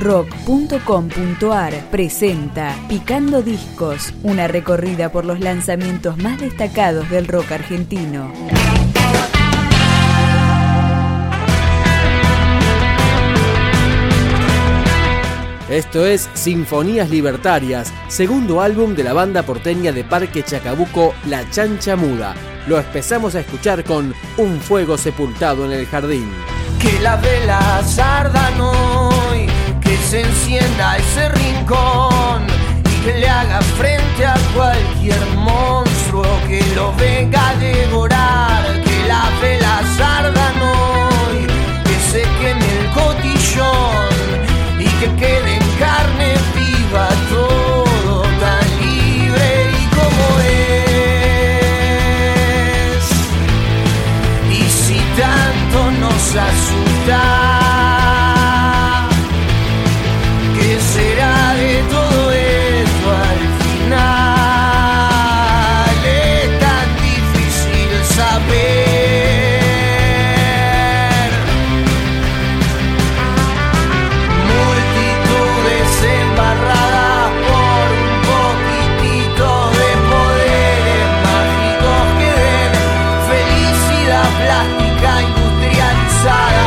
rock.com.ar presenta Picando Discos, una recorrida por los lanzamientos más destacados del rock argentino. Esto es Sinfonías Libertarias, segundo álbum de la banda porteña de Parque Chacabuco, La Chancha Muda. Lo empezamos a escuchar con Un fuego sepultado en el jardín. Que la vela ardan hoy, que se encienda ese rincón y que le haga frente a cualquier monstruo que lo venga a devorar. Que la vela ardan hoy, que se queme el cotillón y que quede en carne viva todo tan libre y como es. Y si tanto nos asusta. Industrializada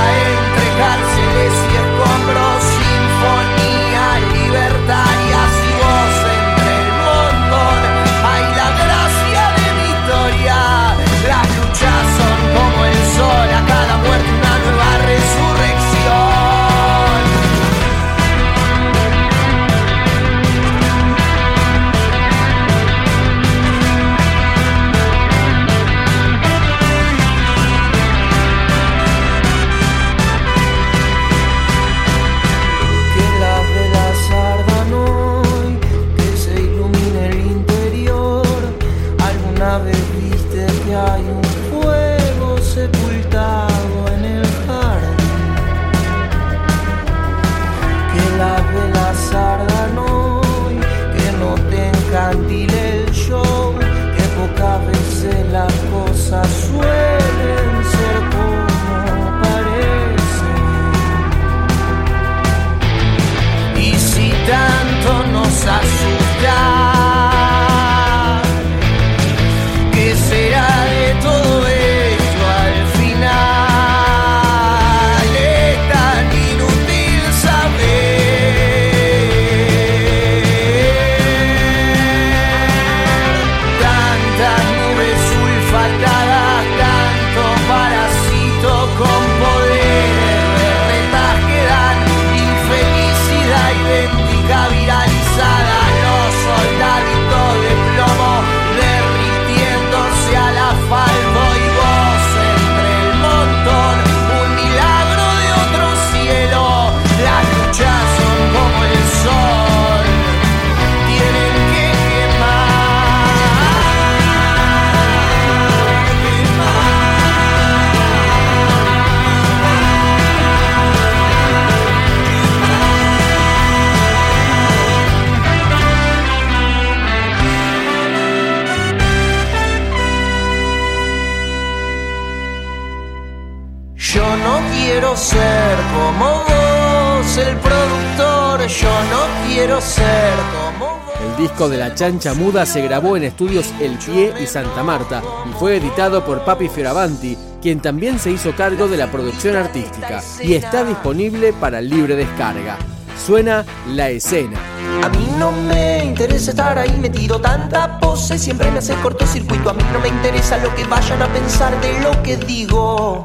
quiero ser como vos. El disco de La Chancha Muda se grabó en estudios El Pie y Santa Marta y fue editado por Papi Fioravanti, quien también se hizo cargo de la producción artística y está disponible para libre descarga. Suena La Escena. A mí no me interesa estar ahí metido tanta pose, siempre me hace cortocircuito. A mí no me interesa lo que vayan a pensar de lo que digo.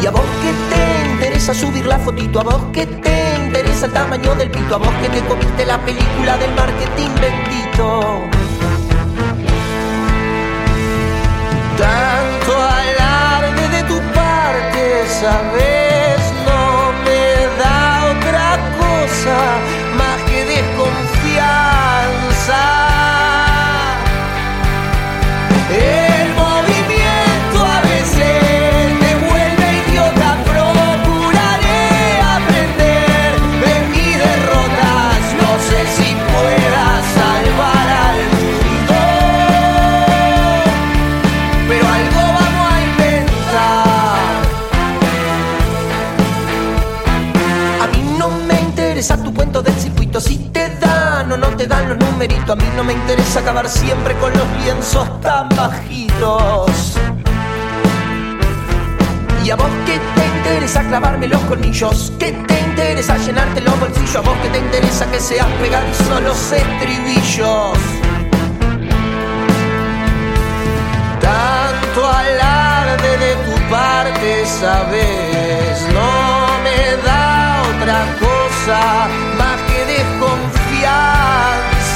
Y a vos que te interesa subir la fotito a vos que te interesa el tamaño del pito a vos que te comiste la película del marketing 20 A mí no me interesa acabar siempre con los lienzos tan bajitos. Y a vos que te interesa clavarme los colmillos, que te interesa llenarte los bolsillos, a vos que te interesa que seas pegadizo los estribillos. Tanto alarde de tu parte, sabes, no me da otra cosa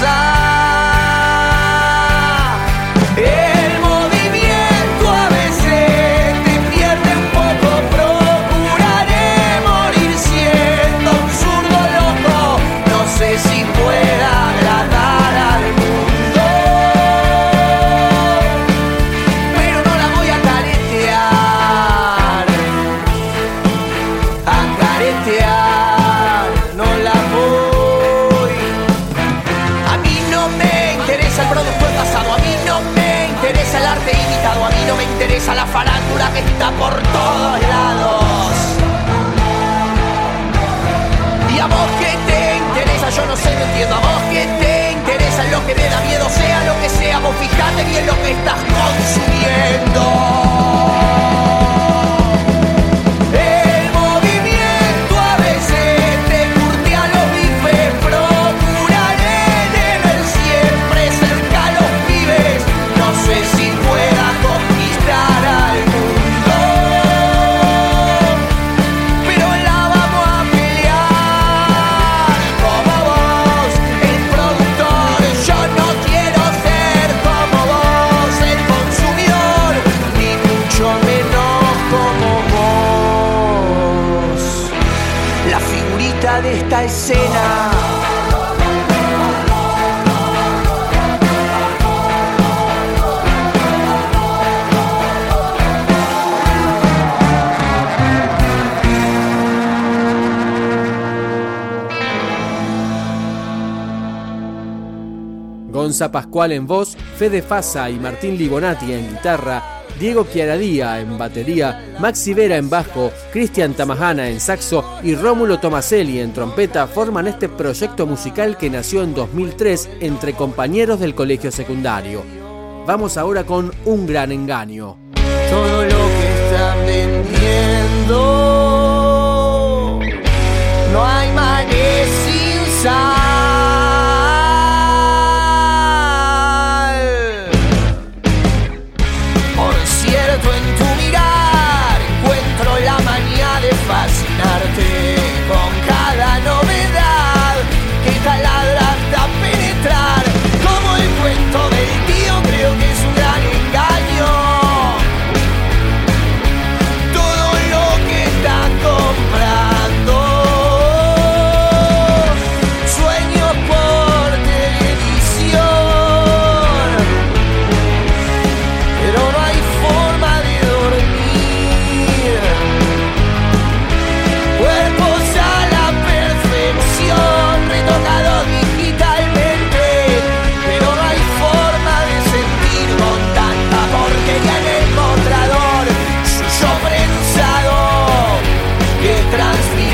más escena. Gonza Pascual en voz, Fede Fasa y Martín Libonati en guitarra, Diego Chiaradía en batería, Maxi Vera en bajo, Cristian Tamajana en saxo y Rómulo Tomaselli en trompeta forman este proyecto musical que nació en 2003 entre compañeros del colegio secundario. Vamos ahora con Un Gran Engaño. todo lo que están vendiendo. No hay mares sin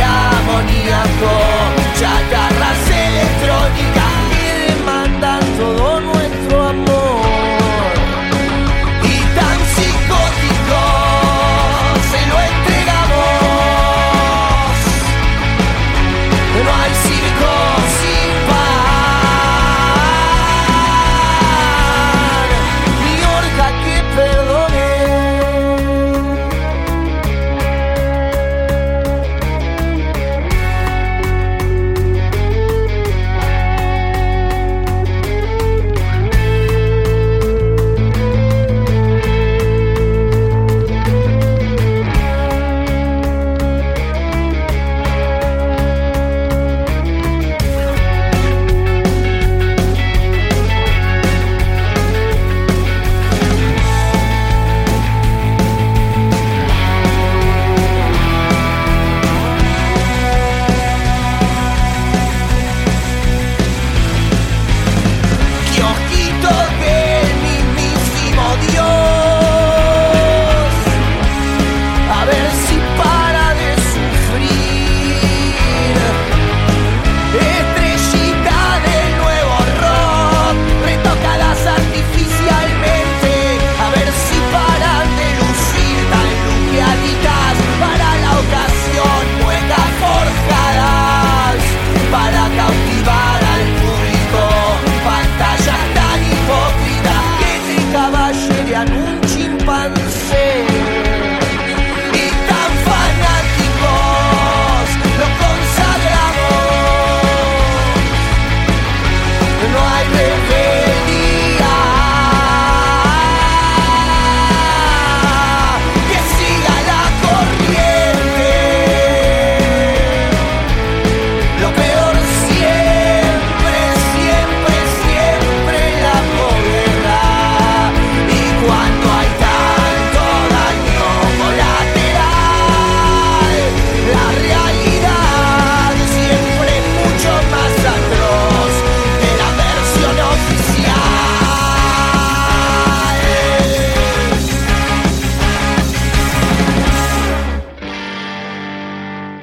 amoníaco, chatarras electrónicas que demandan todo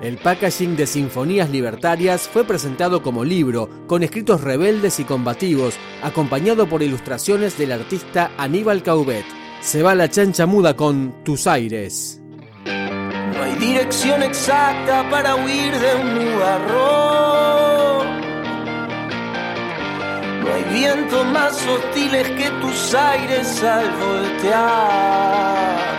El packaging de Sinfonías Libertarias fue presentado como libro, con escritos rebeldes y combativos, acompañado por ilustraciones del artista Aníbal Caubet. Se va la chancha muda con Tus aires. No hay dirección exacta para huir de un nubarrón. No hay vientos más hostiles que tus aires al voltear.